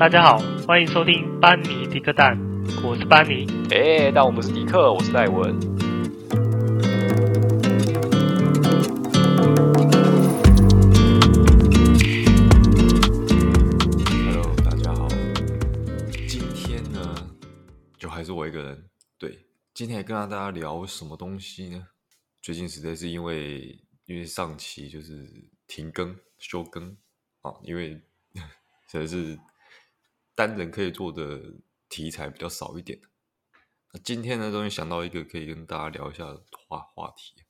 大家好，欢迎收听班尼迪克蛋，我是班尼。哎，但我不是迪克，我是戴文。Hello，大家好。今天呢，就还是我一个人。对，今天跟大家聊什么东西呢？最近实在是因为因为上期就是停更休更啊，因为 实在是。单人可以做的题材比较少一点。那今天呢，终于想到一个可以跟大家聊一下话话题，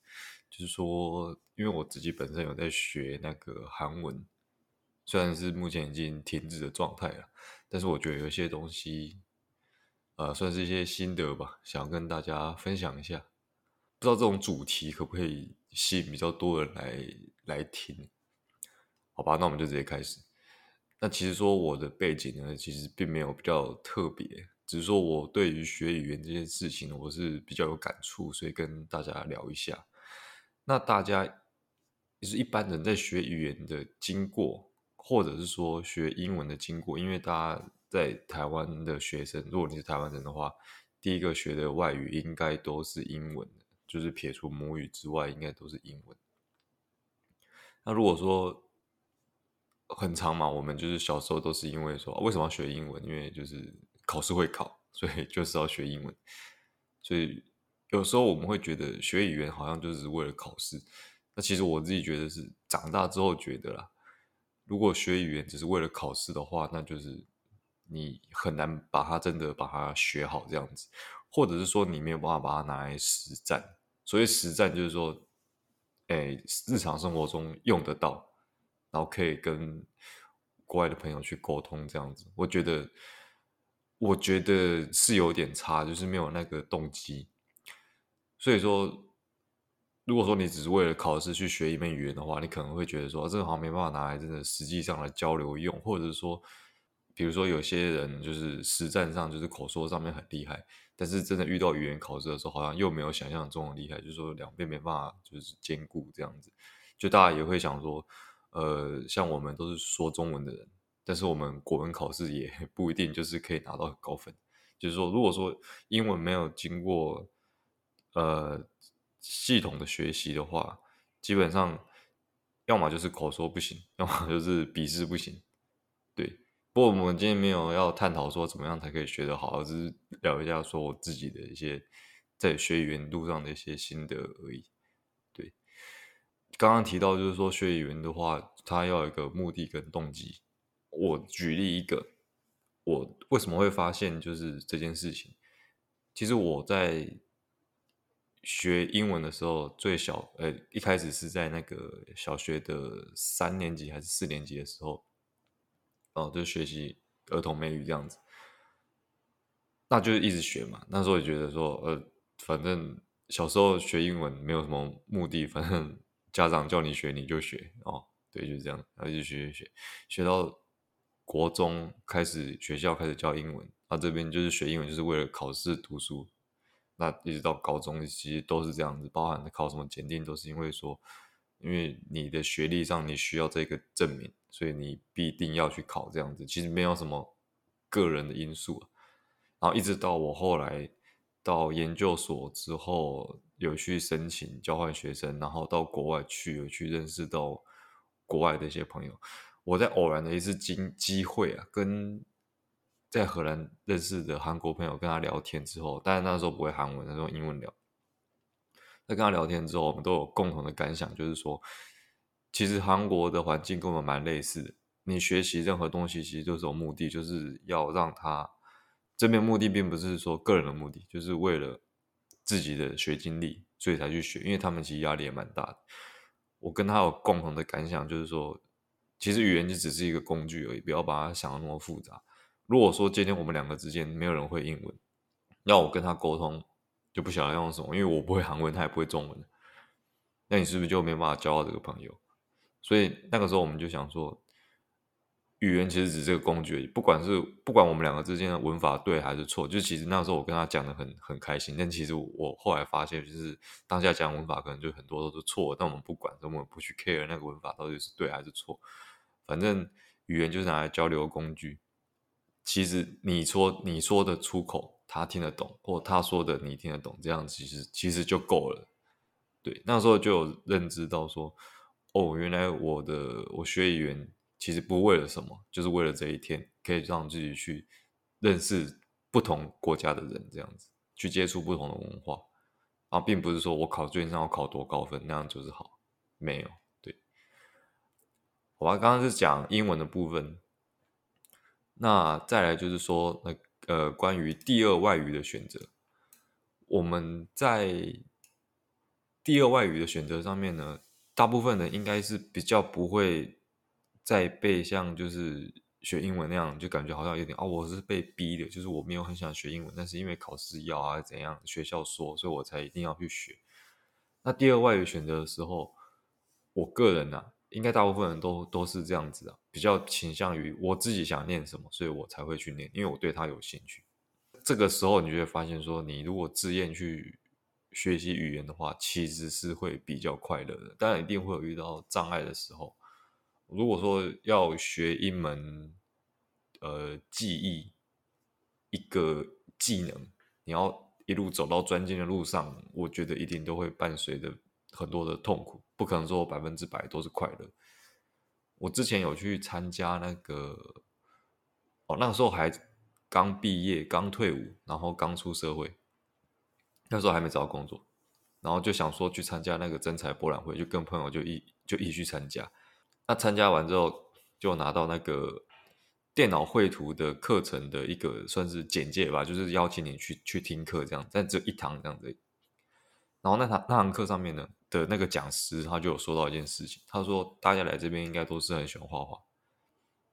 就是说，因为我自己本身有在学那个韩文，虽然是目前已经停止的状态了，但是我觉得有一些东西，呃，算是一些心得吧，想跟大家分享一下。不知道这种主题可不可以吸引比较多人来来听？好吧，那我们就直接开始。那其实说我的背景呢，其实并没有比较特别，只是说我对于学语言这件事情，我是比较有感触，所以跟大家聊一下。那大家就是一般人在学语言的经过，或者是说学英文的经过，因为大家在台湾的学生，如果你是台湾人的话，第一个学的外语应该都是英文，就是撇除母语之外，应该都是英文。那如果说，很长嘛，我们就是小时候都是因为说为什么要学英文？因为就是考试会考，所以 就是要学英文。所以有时候我们会觉得学语言好像就是为了考试。那其实我自己觉得是长大之后觉得啦，如果学语言只是为了考试的话，那就是你很难把它真的把它学好这样子，或者是说你没有办法把它拿来实战。所以实战就是说，哎，日常生活中用得到。然后可以跟国外的朋友去沟通，这样子，我觉得，我觉得是有点差，就是没有那个动机。所以说，如果说你只是为了考试去学一门语言的话，你可能会觉得说，这个好像没办法拿来真的实际上来交流用，或者是说，比如说有些人就是实战上就是口说上面很厉害，但是真的遇到语言考试的时候，好像又没有想象中的厉害，就是说两边没办法就是兼顾这样子，就大家也会想说。呃，像我们都是说中文的人，但是我们国文考试也 不一定就是可以拿到高分。就是说，如果说英文没有经过呃系统的学习的话，基本上要么就是口说不行，要么就是笔试不行。对，不过我们今天没有要探讨说怎么样才可以学得好，只是聊一下说我自己的一些在学语言路上的一些心得而已。刚刚提到，就是说学语言的话，它要有一个目的跟动机。我举例一个，我为什么会发现就是这件事情。其实我在学英文的时候，最小呃一开始是在那个小学的三年级还是四年级的时候，哦，就学习儿童美语这样子，那就是一直学嘛。那时候也觉得说，呃，反正小时候学英文没有什么目的，反正。家长叫你学你就学哦，对，就是这样，然后就学学学，学到国中开始学校开始教英文，那这边就是学英文就是为了考试读书，那一直到高中其实都是这样子，包含考什么检定都是因为说，因为你的学历上你需要这个证明，所以你必定要去考这样子，其实没有什么个人的因素，然后一直到我后来到研究所之后。有去申请交换学生，然后到国外去，有去认识到国外的一些朋友。我在偶然的一次机机会啊，跟在荷兰认识的韩国朋友跟他聊天之后，但是那时候不会韩文，那时候英文聊。在跟他聊天之后，我们都有共同的感想，就是说，其实韩国的环境跟我们蛮类似的。你学习任何东西，其实就是有目的，就是要让他这边目的并不是说个人的目的，就是为了。自己的学经历，所以才去学，因为他们其实压力也蛮大的。我跟他有共同的感想，就是说，其实语言就只是一个工具而已，不要把它想得那么复杂。如果说今天我们两个之间没有人会英文，要我跟他沟通，就不晓得用什么，因为我不会韩文，他也不会中文，那你是不是就没办法交到这个朋友？所以那个时候我们就想说。语言其实只是个工具，不管是不管我们两个之间的文法对还是错，就其实那时候我跟他讲的很很开心，但其实我后来发现，就是当下讲文法可能就很多都是错，但我们不管，我们不去 care 那个文法到底是对还是错，反正语言就是拿来交流工具。其实你说你说的出口，他听得懂，或他说的你听得懂，这样其实其实就够了。对，那时候就有认知到说，哦，原来我的我学语言其实不为了什么，就是为了这一天可以让自己去认识不同国家的人，这样子去接触不同的文化，啊，并不是说我考卷上要考多高分那样就是好，没有。对，好吧，刚刚是讲英文的部分。那再来就是说，那呃，关于第二外语的选择，我们在第二外语的选择上面呢，大部分人应该是比较不会再被像就是学英文那样，就感觉好像有点哦，我是被逼的，就是我没有很想学英文，但是因为考试要啊怎样，学校说，所以我才一定要去学。那第二外语选择的时候，我个人呢、啊。应该大部分人都都是这样子啊，比较倾向于我自己想念什么，所以我才会去念，因为我对它有兴趣。这个时候，你就会发现说，你如果自愿去学习语言的话，其实是会比较快乐的。当然，一定会有遇到障碍的时候。如果说要学一门呃技艺，一个技能，你要一路走到专精的路上，我觉得一定都会伴随着很多的痛苦。不可能说百分之百都是快乐。我之前有去参加那个，哦，那个时候还刚毕业、刚退伍，然后刚出社会，那时候还没找到工作，然后就想说去参加那个征才博览会，就跟朋友就一就一起去参加。那参加完之后，就拿到那个电脑绘图的课程的一个算是简介吧，就是邀请你去去听课这样，但只有一堂这样子。然后那堂那堂课上面呢，的那个讲师他就有说到一件事情，他说大家来这边应该都是很喜欢画画，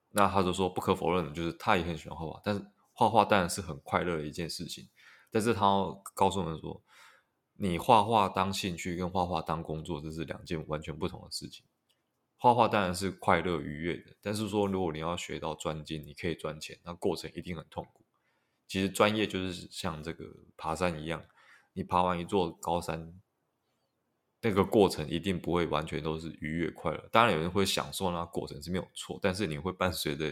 那他就说不可否认的就是他也很喜欢画画，但是画画当然是很快乐的一件事情，但是他告诉我们说，你画画当兴趣跟画画当工作这是两件完全不同的事情。画画当然是快乐愉悦的，但是说如果你要学到专精，你可以赚钱，那过程一定很痛苦。其实专业就是像这个爬山一样，你爬完一座高山。那个过程一定不会完全都是愉悦快乐，当然有人会享受那过程是没有错，但是你会伴随着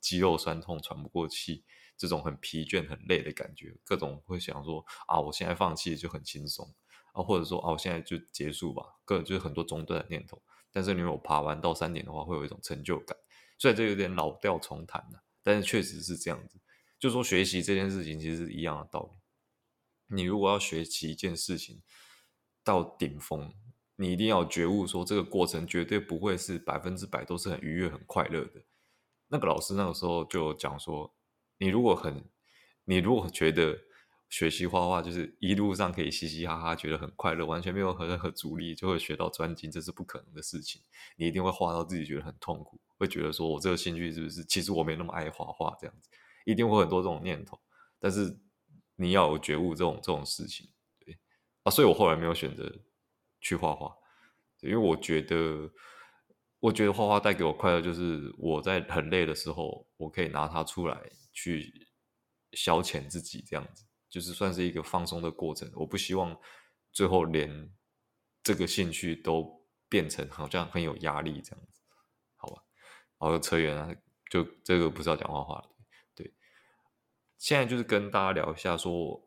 肌肉酸痛、喘不过气，这种很疲倦、很累的感觉，各种会想说啊，我现在放弃就很轻松啊，或者说啊，我现在就结束吧，个人就是很多中断的念头。但是你有爬完到山顶的话，会有一种成就感，虽然这有点老调重弹了，但是确实是这样子。就说学习这件事情其实是一样的道理，你如果要学习一件事情。到顶峰，你一定要觉悟，说这个过程绝对不会是百分之百都是很愉悦、很快乐的。那个老师那个时候就讲说，你如果很，你如果觉得学习画画就是一路上可以嘻嘻哈哈，觉得很快乐，完全没有任何阻力，就会学到专精，这是不可能的事情。你一定会画到自己觉得很痛苦，会觉得说我这个兴趣是不是，其实我没那么爱画画这样子，一定会很多这种念头。但是你要有觉悟这种这种事情。对啊，所以我后来没有选择去画画，因为我觉得，我觉得画画带给我快乐，就是我在很累的时候，我可以拿它出来去消遣自己，这样子就是算是一个放松的过程。我不希望最后连这个兴趣都变成好像很有压力这样子，好吧？好，扯远了，就这个不是要讲画画了，对。现在就是跟大家聊一下说。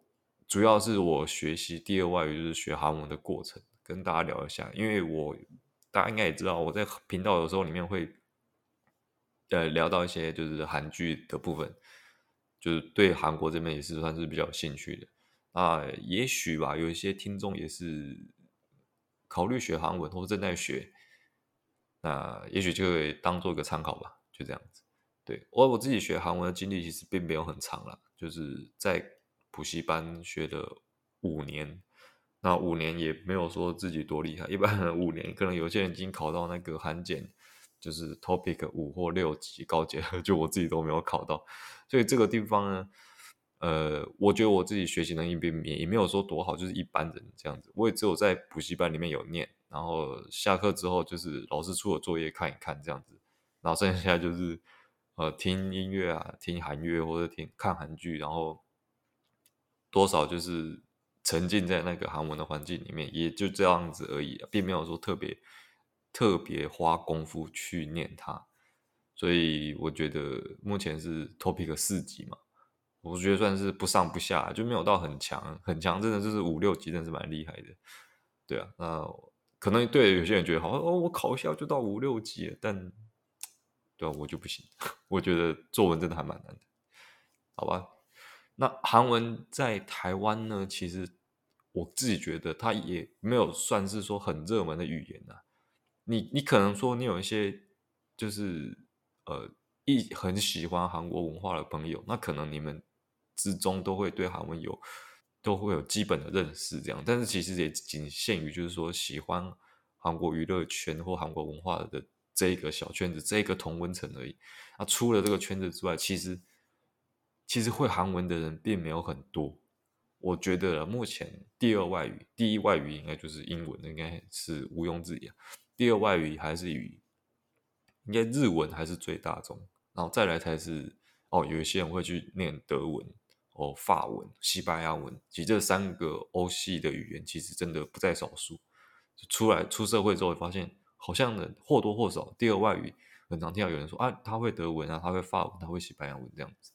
主要是我学习第二外语就是学韩文的过程，跟大家聊一下。因为我大家应该也知道，我在频道有时候里面会呃聊到一些就是韩剧的部分，就是对韩国这边也是算是比较有兴趣的。啊，也许吧，有一些听众也是考虑学韩文或者正在学，那也许就会当做一个参考吧，就这样子。对，我我自己学韩文的经历其实并没有很长了，就是在。补习班学了五年，那五年也没有说自己多厉害。一般五年，可能有些人已经考到那个韩检，就是 Topic 五或六级高阶，就我自己都没有考到。所以这个地方呢，呃，我觉得我自己学习能力并也没有说多好，就是一般人这样子。我也只有在补习班里面有念，然后下课之后就是老师出的作业看一看这样子，然后剩下就是呃听音乐啊，听韩乐或者听看韩剧，然后。多少就是沉浸在那个韩文的环境里面，也就这样子而已，并没有说特别特别花功夫去念它。所以我觉得目前是 topic 四级嘛，我觉得算是不上不下，就没有到很强，很强真的就是五六级，真的是蛮厉害的。对啊，那可能对有些人觉得好哦，我考一下就到五六级了，但对啊，我就不行，我觉得作文真的还蛮难的，好吧？那韩文在台湾呢，其实我自己觉得它也没有算是说很热门的语言呐、啊。你你可能说你有一些就是呃一很喜欢韩国文化的朋友，那可能你们之中都会对韩文有都会有基本的认识这样，但是其实也仅限于就是说喜欢韩国娱乐圈或韩国文化的这一个小圈子，这一个同温层而已。那除了这个圈子之外，其实其实会韩文的人并没有很多。我觉得目前第二外语，第一外语应该就是英文，应该是毋庸置疑啊。第二外语还是语，应该日文还是最大众，然后再来才是哦，有一些人会去念德文、哦法文、西班牙文，其实这三个欧系的语言其实真的不在少数。出来出社会之后，发现好像呢或多或少第二外语，很常听到有人说啊，他会德文啊，他会法文，他会西班牙文这样子。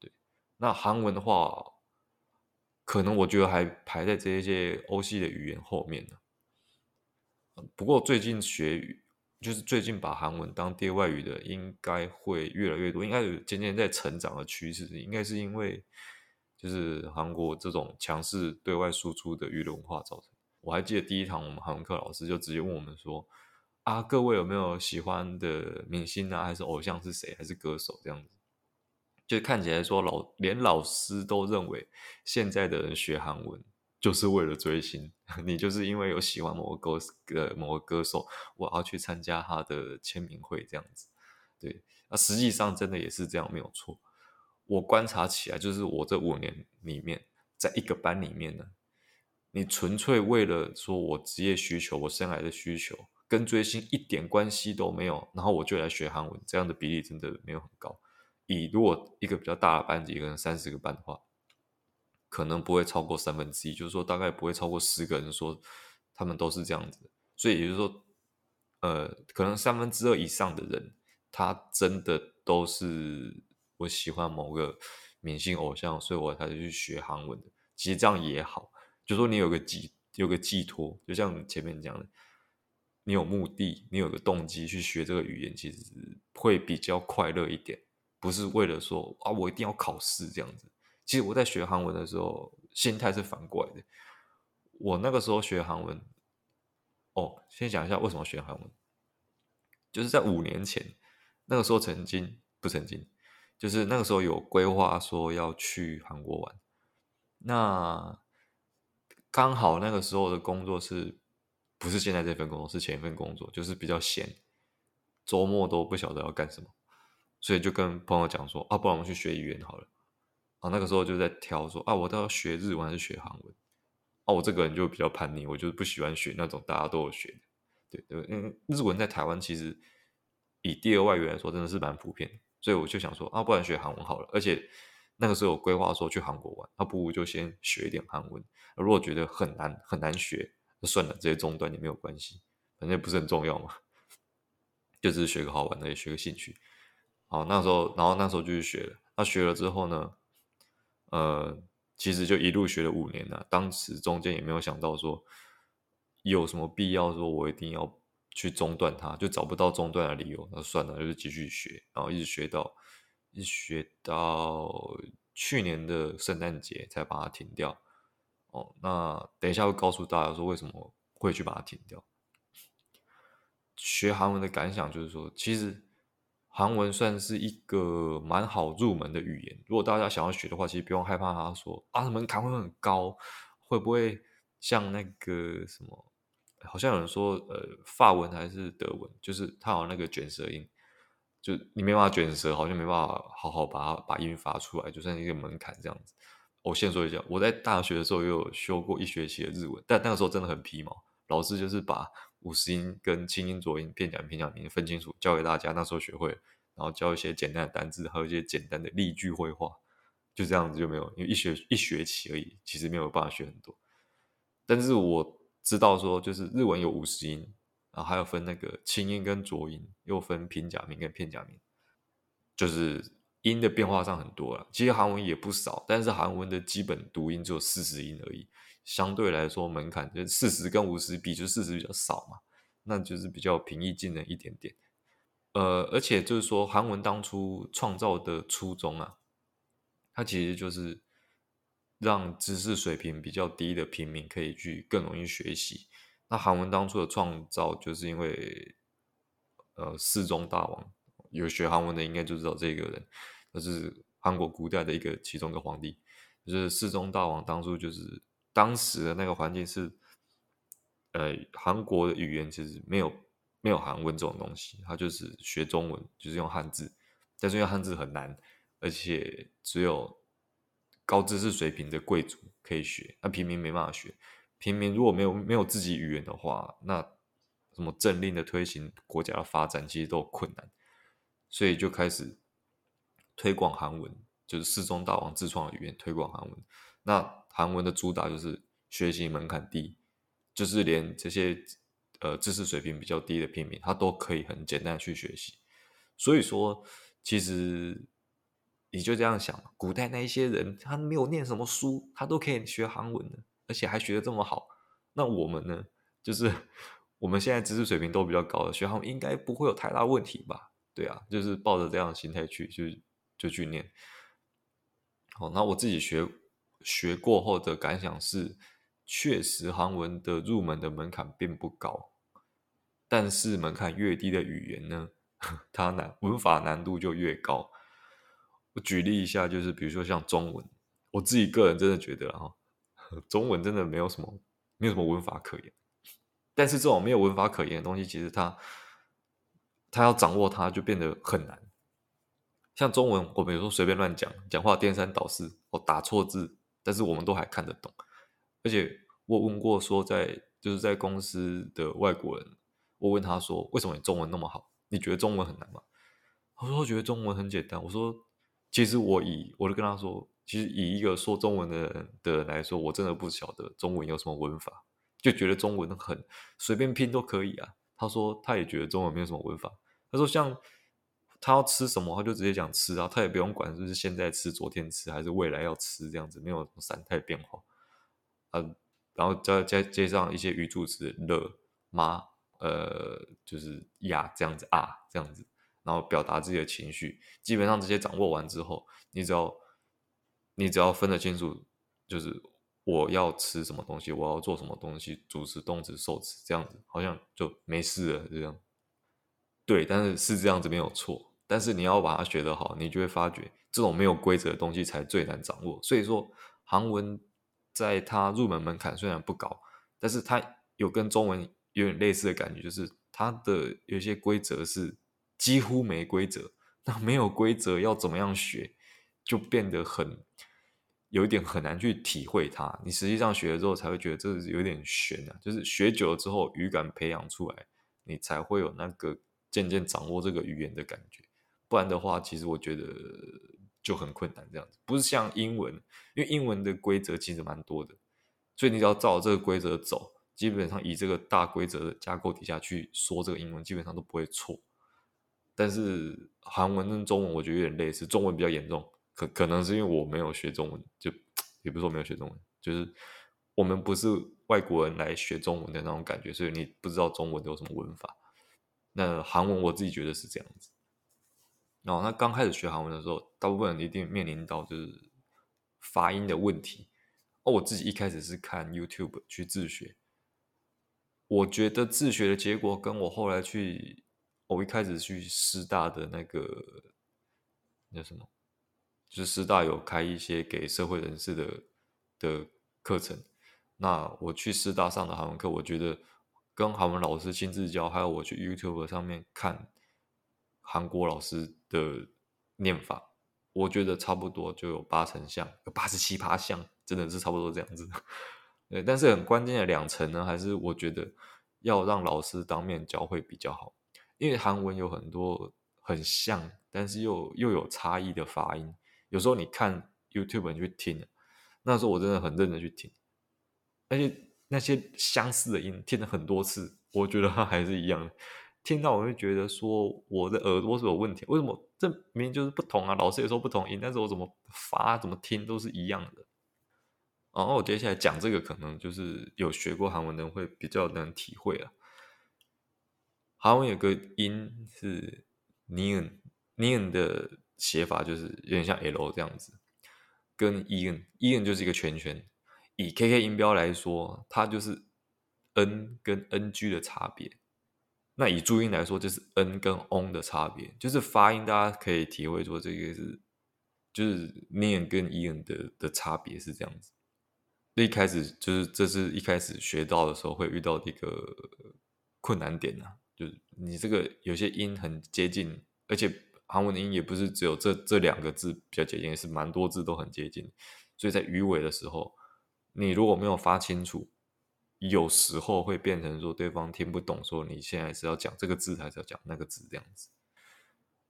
对，那韩文的话，可能我觉得还排在这一些欧系的语言后面呢。不过最近学语，就是最近把韩文当第二外语的，应该会越来越多，应该有渐渐在成长的趋势。应该是因为就是韩国这种强势对外输出的娱乐文化造成。我还记得第一堂我们韩文课老师就直接问我们说：“啊，各位有没有喜欢的明星啊？还是偶像是谁？还是歌手？这样子？”就看起来说老连老师都认为现在的人学韩文。就是为了追星，你就是因为有喜欢某个歌呃某个歌手，我要去参加他的签名会这样子，对，那实际上真的也是这样没有错。我观察起来，就是我这五年里面，在一个班里面呢，你纯粹为了说我职业需求、我生来的需求，跟追星一点关系都没有，然后我就来学韩文，这样的比例真的没有很高。以如果一个比较大的班级，可能三四个班的话。可能不会超过三分之一，就是说大概不会超过十个人说他们都是这样子，所以也就是说，呃，可能三分之二以上的人，他真的都是我喜欢某个明星偶像，所以我才去学韩文的。其实这样也好，就说你有个寄有个寄托，就像前面讲的，你有目的，你有个动机去学这个语言，其实会比较快乐一点，不是为了说啊，我一定要考试这样子。其实我在学韩文的时候，心态是反过来的。我那个时候学韩文，哦，先讲一下为什么学韩文。就是在五年前，那个时候曾经不曾经，就是那个时候有规划说要去韩国玩。那刚好那个时候的工作是不是现在这份工作，是前一份工作，就是比较闲，周末都不晓得要干什么，所以就跟朋友讲说啊，不然我们去学语言好了。啊，那个时候就在挑说啊，我到底要学日文还是学韩文？啊，我这个人就比较叛逆，我就是不喜欢学那种大家都有学的，对对，因为日文在台湾其实以第二外语来说真的是蛮普遍的，所以我就想说啊，不然学韩文好了。而且那个时候有规划说去韩国玩，那不如就先学一点韩文。如果觉得很难很难学，那算了，这些中断也没有关系，反正也不是很重要嘛，就只是学个好玩的，也学个兴趣。好，那时候，然后那时候就去学了。那学了之后呢？呃，其实就一路学了五年了，当时中间也没有想到说有什么必要说我一定要去中断它，就找不到中断的理由，那算了，就是继续学，然后一直学到一直学到去年的圣诞节才把它停掉。哦，那等一下会告诉大家说为什么会去把它停掉。学韩文的感想就是说，其实。韩文算是一个蛮好入门的语言，如果大家想要学的话，其实不用害怕他说啊，门槛会很高，会不会像那个什么？好像有人说，呃，法文还是德文，就是它有那个卷舌音，就你没办法卷舌，好像没办法好好把它把音发出来，就算一个门槛这样子。我先说一下，我在大学的时候也有修过一学期的日文，但那个时候真的很皮毛，老师就是把。五十音跟清音、浊音、片假名、平假名分清楚，教给大家。那时候学会，然后教一些简单的单字，还有一些简单的例句会话，就这样子就没有，因为一学一学期而已，其实没有办法学很多。但是我知道说，就是日文有五十音，然后还有分那个清音跟浊音，又分平假名跟片假名。就是音的变化上很多了。其实韩文也不少，但是韩文的基本读音只有四十音而已，相对来说门槛就四十跟五十比，就四十比较少嘛，那就是比较平易近人一点点。呃，而且就是说韩文当初创造的初衷啊，它其实就是让知识水平比较低的平民可以去更容易学习。那韩文当初的创造，就是因为，呃，世宗大王有学韩文的，应该就知道这个人，他是韩国古代的一个其中一个皇帝，就是世宗大王当初就是当时的那个环境是，呃，韩国的语言其实没有没有韩文这种东西，他就是学中文，就是用汉字，但是用汉字很难，而且只有高知识水平的贵族可以学，那平民没办法学。平民如果没有没有自己语言的话，那什么政令的推行、国家的发展，其实都困难，所以就开始推广韩文，就是世宗大王自创的语言，推广韩文。那韩文的主打就是学习门槛低，就是连这些呃知识水平比较低的平民，他都可以很简单去学习。所以说，其实你就这样想，古代那一些人，他没有念什么书，他都可以学韩文的。而且还学得这么好，那我们呢？就是我们现在知识水平都比较高的学校，应该不会有太大问题吧？对啊，就是抱着这样的心态去，就就去念。好，那我自己学学过后的感想是，确实韩文的入门的门槛并不高，但是门槛越低的语言呢，它难文法难度就越高。我举例一下，就是比如说像中文，我自己个人真的觉得哈。中文真的没有什么，没有什么文法可言。但是这种没有文法可言的东西，其实它，它要掌握它就变得很难。像中文，我们有时候随便乱讲，讲话颠三倒四，我打错字，但是我们都还看得懂。而且我问过说，在就是在公司的外国人，我问他说，为什么你中文那么好？你觉得中文很难吗？他说觉得中文很简单。我说，其实我以我就跟他说。其实以一个说中文的人的人来说，我真的不晓得中文有什么文法，就觉得中文很随便拼都可以啊。他说他也觉得中文没有什么文法。他说像他要吃什么，他就直接讲吃啊，他也不用管是不是现在吃、昨天吃还是未来要吃这样子，没有什么三态变化啊。然后再再接上一些语助词了、吗、呃，就是呀这样子啊这样子，然后表达自己的情绪。基本上这些掌握完之后，你只要。你只要分得清楚，就是我要吃什么东西，我要做什么东西，主词、动词、受词，这样子好像就没事了。这样，对，但是是这样子没有错。但是你要把它学得好，你就会发觉这种没有规则的东西才最难掌握。所以说，韩文在它入门门槛虽然不高，但是它有跟中文有点类似的感觉，就是它的有些规则是几乎没规则。那没有规则要怎么样学，就变得很。有一点很难去体会它，你实际上学了之后才会觉得这有点玄啊。就是学久了之后，语感培养出来，你才会有那个渐渐掌握这个语言的感觉。不然的话，其实我觉得就很困难。这样子不是像英文，因为英文的规则其实蛮多的，所以你只要照这个规则走，基本上以这个大规则的架构底下去说这个英文，基本上都不会错。但是韩文跟中文，我觉得有点类似，中文比较严重。可可能是因为我没有学中文，就也不是说没有学中文，就是我们不是外国人来学中文的那种感觉，所以你不知道中文有什么文法。那韩文我自己觉得是这样子。哦，那刚开始学韩文的时候，大部分人一定面临到就是发音的问题。哦，我自己一开始是看 YouTube 去自学，我觉得自学的结果跟我后来去，我一开始去师大的那个那什么。就是师大有开一些给社会人士的的课程，那我去师大上的韩文课，我觉得跟韩文老师亲自教，还有我去 YouTube 上面看韩国老师的念法，我觉得差不多就有八成像，有八十七八像，真的是差不多这样子。对，但是很关键的两成呢，还是我觉得要让老师当面教会比较好，因为韩文有很多很像，但是又又有差异的发音。有时候你看 YouTube 你去听，那时候我真的很认真去听，而且那些相似的音听了很多次，我觉得它还是一样，听到我会觉得说我的耳朵是有问题，为什么这明明就是不同啊？老师也说不同音，但是我怎么发怎么听都是一样的。然后我接下来讲这个，可能就是有学过韩文的人会比较能体会啊。韩文有个音是 ni n ni n 的写法就是有点像 L 这样子，跟 e n e n 就是一个圈圈。以 KK 音标来说，它就是 n 跟 ng 的差别。那以注音来说，就是 n 跟 on 的差别，就是发音，大家可以体会说这个是就是 niun 跟 iun 的的差别是这样子。一开始就是这是一开始学到的时候会遇到的一个困难点呐、啊，就是你这个有些音很接近，而且韩文的音也不是只有这这两个字比较接近，是蛮多字都很接近，所以在语尾的时候，你如果没有发清楚。有时候会变成说对方听不懂，说你现在是要讲这个字还是要讲那个字这样子。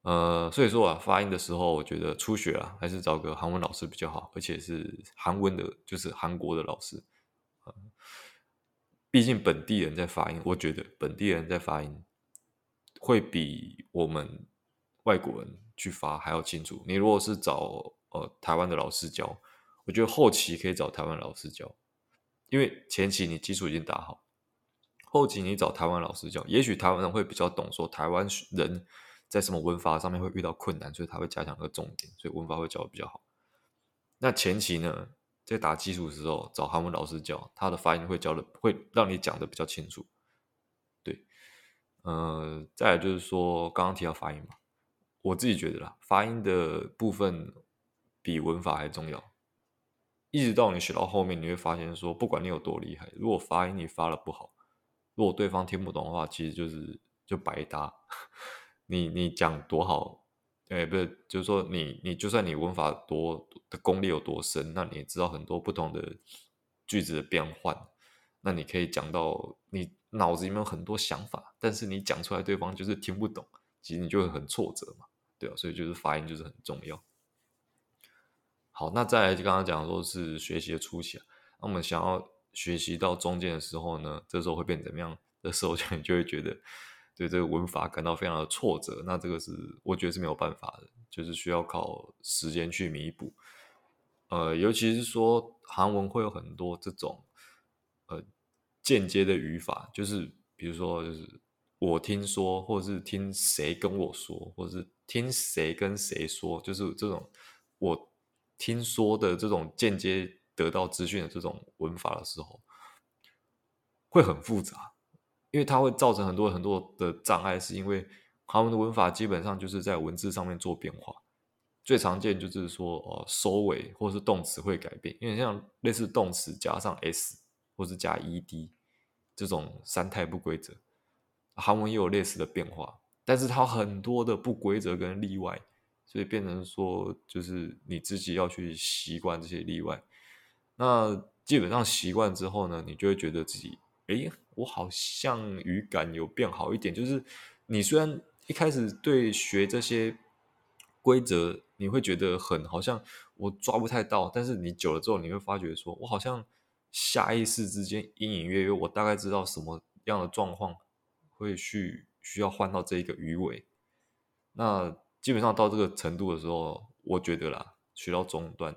呃，所以说啊，发音的时候，我觉得初学啊，还是找个韩文老师比较好，而且是韩文的，就是韩国的老师。毕竟本地人在发音，我觉得本地人在发音会比我们外国人去发还要清楚。你如果是找呃台湾的老师教，我觉得后期可以找台湾老师教。因为前期你基础已经打好，后期你找台湾老师教，也许台湾人会比较懂，说台湾人在什么文法上面会遇到困难，所以他会加强个重点，所以文法会教的比较好。那前期呢，在打基础的时候找韩文老师教，他的发音会教的会让你讲的比较清楚。对，呃，再来就是说刚刚提到发音嘛，我自己觉得啦，发音的部分比文法还重要。一直到你学到后面，你会发现说，不管你有多厉害，如果发音你发的不好，如果对方听不懂的话，其实就是就白搭。你你讲多好，哎，不是，就是说你你就算你文法多的功力有多深，那你也知道很多不同的句子的变换，那你可以讲到你脑子里面有很多想法，但是你讲出来对方就是听不懂，其实你就会很挫折嘛，对啊，所以就是发音就是很重要。好，那再来就刚刚讲说是学习的初期啊，那我们想要学习到中间的时候呢，这时候会变怎么样？这时候就 你就会觉得对这个文法感到非常的挫折。那这个是我觉得是没有办法的，就是需要靠时间去弥补。呃，尤其是说韩文会有很多这种呃间接的语法，就是比如说就是我听说，或者是听谁跟我说，或者是听谁跟谁说，就是这种我。听说的这种间接得到资讯的这种文法的时候，会很复杂，因为它会造成很多很多的障碍，是因为他们的文法基本上就是在文字上面做变化，最常见就是说，呃，收尾或是动词会改变，因为像类似动词加上 s 或是加 ed 这种三态不规则，韩文也有类似的变化，但是它很多的不规则跟例外。所以变成说，就是你自己要去习惯这些例外。那基本上习惯之后呢，你就会觉得自己，哎，我好像语感有变好一点。就是你虽然一开始对学这些规则，你会觉得很好像我抓不太到，但是你久了之后，你会发觉说，我好像下意识之间隐隐约约，我大概知道什么样的状况会去需要换到这一个鱼尾。那基本上到这个程度的时候，我觉得啦，学到中段，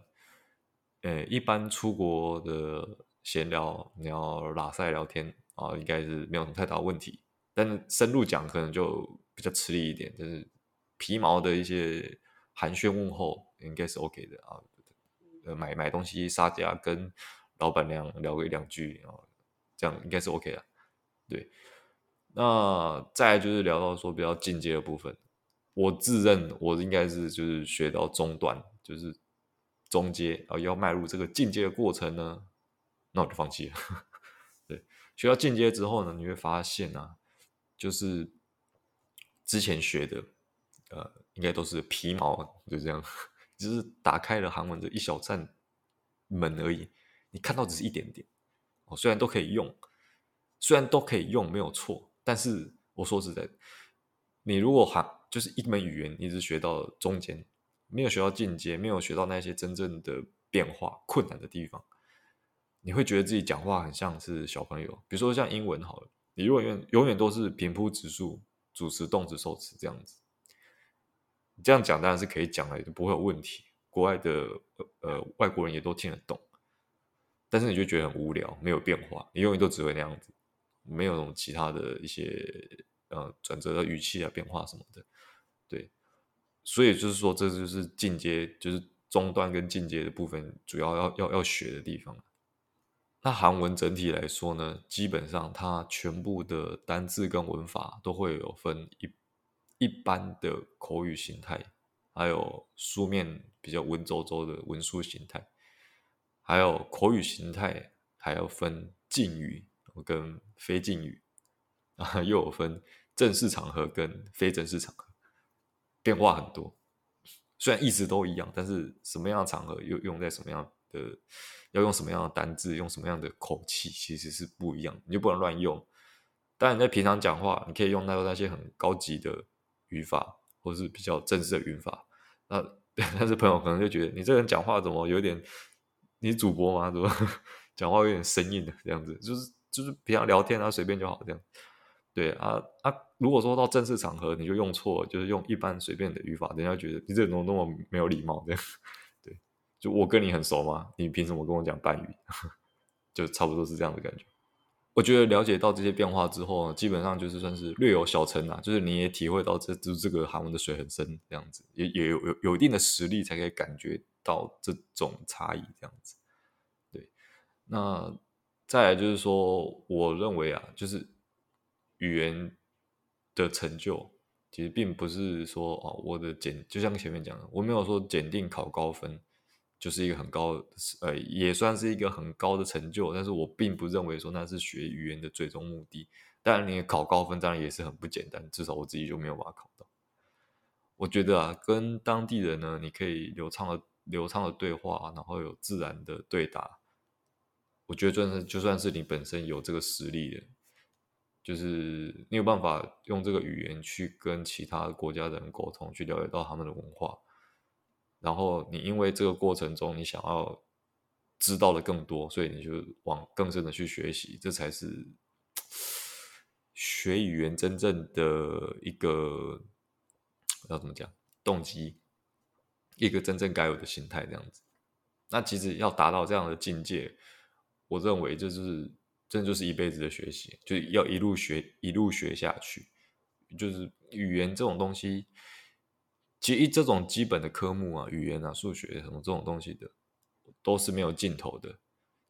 诶，一般出国的闲聊，你要拉塞聊天啊，应该是没有什么太大问题。但是深入讲可能就比较吃力一点，就是皮毛的一些寒暄问候应该是 OK 的啊。呃，买买东西杀价，跟老板娘聊个一两句啊，这样应该是 OK 的。对，那再就是聊到说比较进阶的部分。我自认我应该是就是学到中段，就是中阶，然后要迈入这个进阶的过程呢，那我就放弃了。对，学到进阶之后呢，你会发现啊，就是之前学的，呃，应该都是皮毛，就这样，只是打开了韩文的一小扇门而已。你看到只是一点点，哦，虽然都可以用，虽然都可以用，没有错，但是我说实在，你如果还就是一门语言一直学到中间，没有学到进阶，没有学到那些真正的变化困难的地方，你会觉得自己讲话很像是小朋友。比如说像英文好了，你如果永远永远都是平铺直述，主词、动词、受词这样子。这样讲当然是可以讲了，也不会有问题。国外的呃外国人也都听得懂，但是你就觉得很无聊，没有变化，你永远都只会那样子，没有其他的一些呃转折的语气啊、变化什么的。对，所以就是说，这就是进阶，就是中段跟进阶的部分，主要要要要学的地方。那韩文整体来说呢，基本上它全部的单字跟文法都会有分一一般的口语形态。还有书面比较文绉绉的文书形态，还有口语形态，还要分敬语跟非敬语，啊，又有分正式场合跟非正式场合，变化很多。虽然意思都一样，但是什么样的场合又用在什么样的，要用什么样的单字，用什么样的口气，其实是不一样，你就不能乱用。当然，在平常讲话，你可以用到那些很高级的语法。或是比较正式的语法，那 但是朋友可能就觉得你这人讲话怎么有点，你主播吗？怎么 讲话有点生硬的这样子？就是就是平常聊天啊，随便就好这样。对啊啊，如果说到正式场合，你就用错，就是用一般随便的语法，人家觉得你这人怎么那么没有礼貌这样。对，就我跟你很熟吗？你凭什么跟我讲半语？就差不多是这样的感觉。我觉得了解到这些变化之后，基本上就是算是略有小成啊，就是你也体会到这就是这个韩文的水很深这样子，也也有有有一定的实力才可以感觉到这种差异这样子。对，那再来就是说，我认为啊，就是语言的成就其实并不是说哦，我的检就像前面讲的，我没有说检定考高分。就是一个很高，呃，也算是一个很高的成就，但是我并不认为说那是学语言的最终目的。当然，你考高分当然也是很不简单，至少我自己就没有把它考到。我觉得啊，跟当地人呢，你可以流畅的、流畅的对话，然后有自然的对答。我觉得，就算是就算是你本身有这个实力的，就是你有办法用这个语言去跟其他国家的人沟通，去了解到他们的文化。然后你因为这个过程中，你想要知道的更多，所以你就往更深的去学习，这才是 学语言真正的一个要怎么讲动机，一个真正该有的心态这样子。那其实要达到这样的境界，我认为就是真的就是一辈子的学习，就要一路学一路学下去。就是语言这种东西。其实这种基本的科目啊，语言啊、数学什么这种东西的，都是没有尽头的。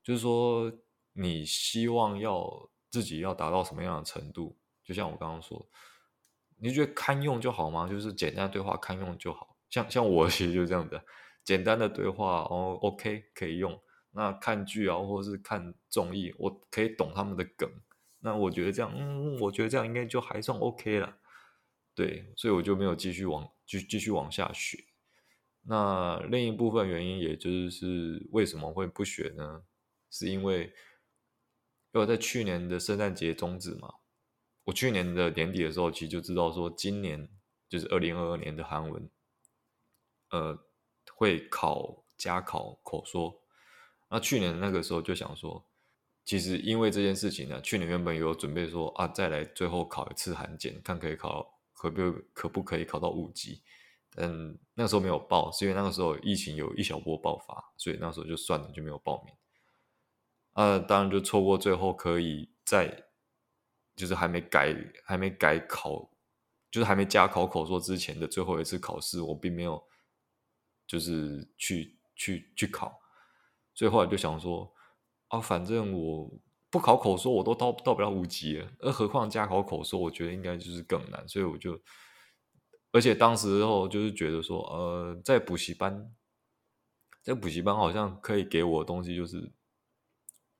就是说，你希望要自己要达到什么样的程度？就像我刚刚说，你觉得堪用就好吗？就是简单对话堪用就好。像像我其实就这样的，简单的对话哦，OK 可以用。那看剧啊，或者是看综艺，我可以懂他们的梗。那我觉得这样，嗯，我觉得这样应该就还算 OK 了。对，所以我就没有继续往。继继续往下学，那另一部分原因，也就是为什么会不学呢？是因为，因为在去年的圣诞节终止嘛。我去年的年底的时候，其实就知道说，今年就是二零二二年的韩文，呃，会考加考口说。那去年那个时候就想说，其实因为这件事情呢，去年原本有准备说啊，再来最后考一次韩检，看可以考。可不可不可以考到五级？嗯，那个时候没有报，是因为那个时候疫情有一小波爆发，所以那时候就算了，就没有报名。呃，当然就错过最后可以在，就是还没改还没改考，就是还没加考口说之前的最后一次考试，我并没有就是去去去考，所以后来就想说啊，反正我。不考口说，我都到到不了五级了，而何况加考口说，我觉得应该就是更难，所以我就，而且当时候就是觉得说，呃，在补习班，在补习班好像可以给我的东西就是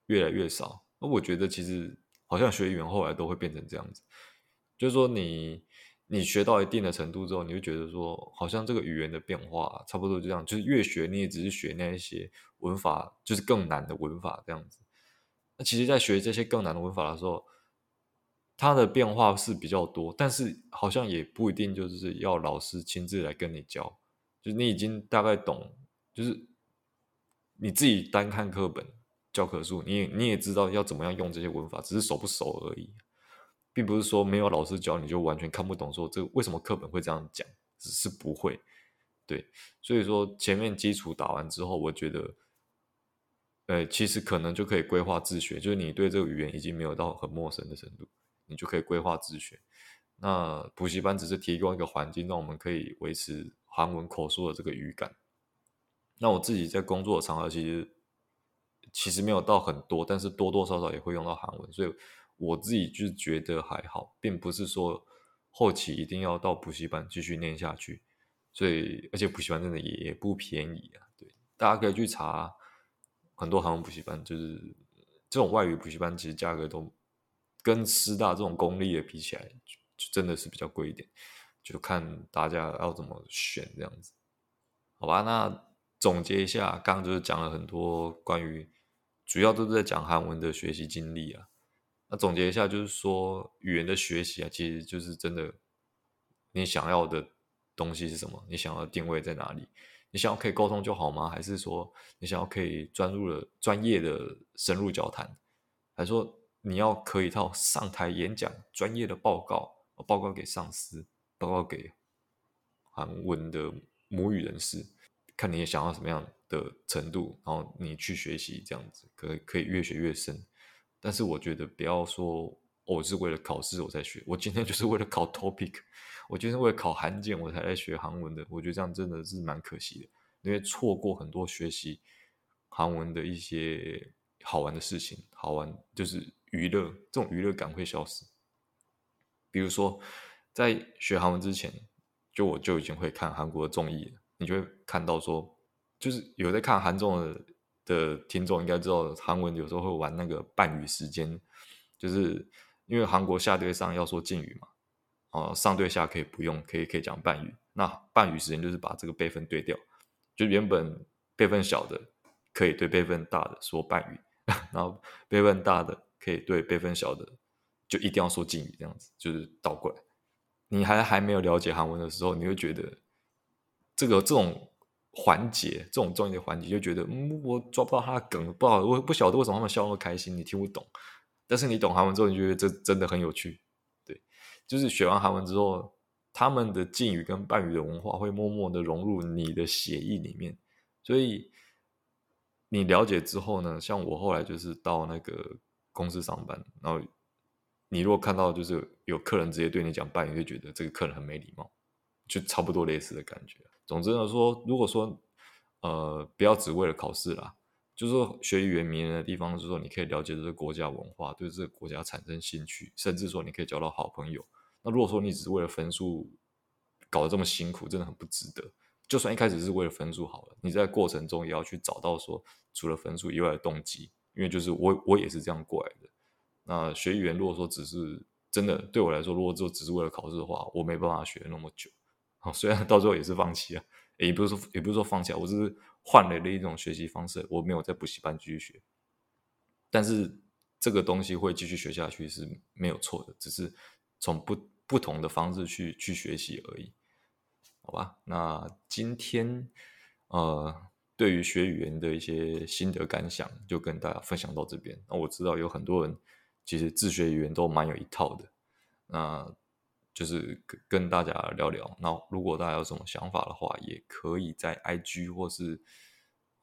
越来越少，而我觉得其实好像学语言后来都会变成这样子，就是说你你学到一定的程度之后，你就觉得说，好像这个语言的变化差不多就这样，就是越学你也只是学那一些文法，就是更难的文法这样子。那其实，在学这些更难的文法的时候，它的变化是比较多，但是好像也不一定就是要老师亲自来跟你教，就是你已经大概懂，就是你自己单看课本教科书，你也你也知道要怎么样用这些文法，只是熟不熟而已。并不是说没有老师教你就完全看不懂，说这为什么课本会这样讲，只是不会。对，所以说前面基础打完之后，我觉得，呃，其实可能就可以规划自学，就是你对这个语言已经没有到很陌生的程度，你就可以规划自学。那补习班只是提供一个环境，让我们可以维持韩文口说的这个语感。那我自己在工作的场合，其实其实没有到很多，但是多多少少也会用到韩文，所以我自己就觉得还好，并不是说后期一定要到补习班继续念下去。所以，而且补习班真的也不便宜啊。对，大家可以去查很多韩文补习班，就是这种外语补习班，其实价格都跟师大这种公立的比起来，就真的是比较贵一点。就看大家要怎么选这样子，好吧？那总结一下，刚刚就是讲了很多关于，主要都是在讲韩文的学习经历啊。那总结一下，就是说语言的学习啊，其实就是真的你想要的。东西是什么？你想要定位在哪里？你想要可以沟通就好吗？还是说你想要可以专入了专业的深入交谈？还是说你要可以到上台演讲，专业的报告，报告给上司，报告给韩文的母语人士，看你想要什么样的程度，然后你去学习，这样子可以可以越学越深。但是我觉得不要说。我是为了考试我才学，我今天就是为了考 topic，我今天为了考韩检我才来学韩文的。我觉得这样真的是蛮可惜的，因为错过很多学习韩文的一些好玩的事情，好玩就是娱乐，这种娱乐感会消失。比如说，在学韩文之前，就我就已经会看韩国的综艺了，你就会看到说，就是有在看韩综的的听众应该知道，韩文有时候会玩那个半语时间，就是。因为韩国下对上要说敬语嘛，哦，上对下可以不用，可以可以讲半语。那半语时间就是把这个辈分对掉，就原本辈分小的可以对辈分大的说半语，然后辈分大的可以对辈分小的就一定要说敬语，这样子就是倒过来。你还还没有了解韩文的时候，你会觉得这个这种环节，这种重要的环节，就觉得嗯，我抓不到他的梗，不好，我不晓得为什么他们笑那么开心，你听不懂。但是你懂韩文之后，你觉得这真的很有趣，对，就是学完韩文之后，他们的敬语跟伴语的文化会默默的融入你的血液里面，所以你了解之后呢，像我后来就是到那个公司上班，然后你如果看到就是有客人直接对你讲伴语，就觉得这个客人很没礼貌，就差不多类似的感觉。总之呢，说如果说呃，不要只为了考试啦。就是说，学语言迷人的地方，就是说你可以了解这个国家文化，对这个国家产生兴趣，甚至说你可以交到好朋友。那如果说你只是为了分数搞得这么辛苦，真的很不值得。就算一开始是为了分数好了，你在过程中也要去找到说除了分数以外的动机，因为就是我我也是这样过来的。那学语言如果说只是真的对我来说，如果就只是为了考试的话，我没办法学那么久。哦，虽然到最后也是放弃了，也不是说也不是说放弃了，我只是。换了一种学习方式，我没有在补习班继续学，但是这个东西会继续学下去是没有错的，只是从不不同的方式去去学习而已，好吧？那今天呃，对于学语言的一些心得感想，就跟大家分享到这边。那我知道有很多人其实自学语言都蛮有一套的，那。就是跟跟大家聊聊，那如果大家有什么想法的话，也可以在 IG 或是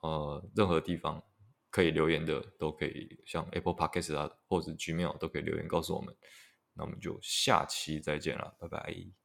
呃任何地方可以留言的，都可以像 Apple Podcast 啊，或者 Gmail 都可以留言告诉我们。那我们就下期再见了，拜拜。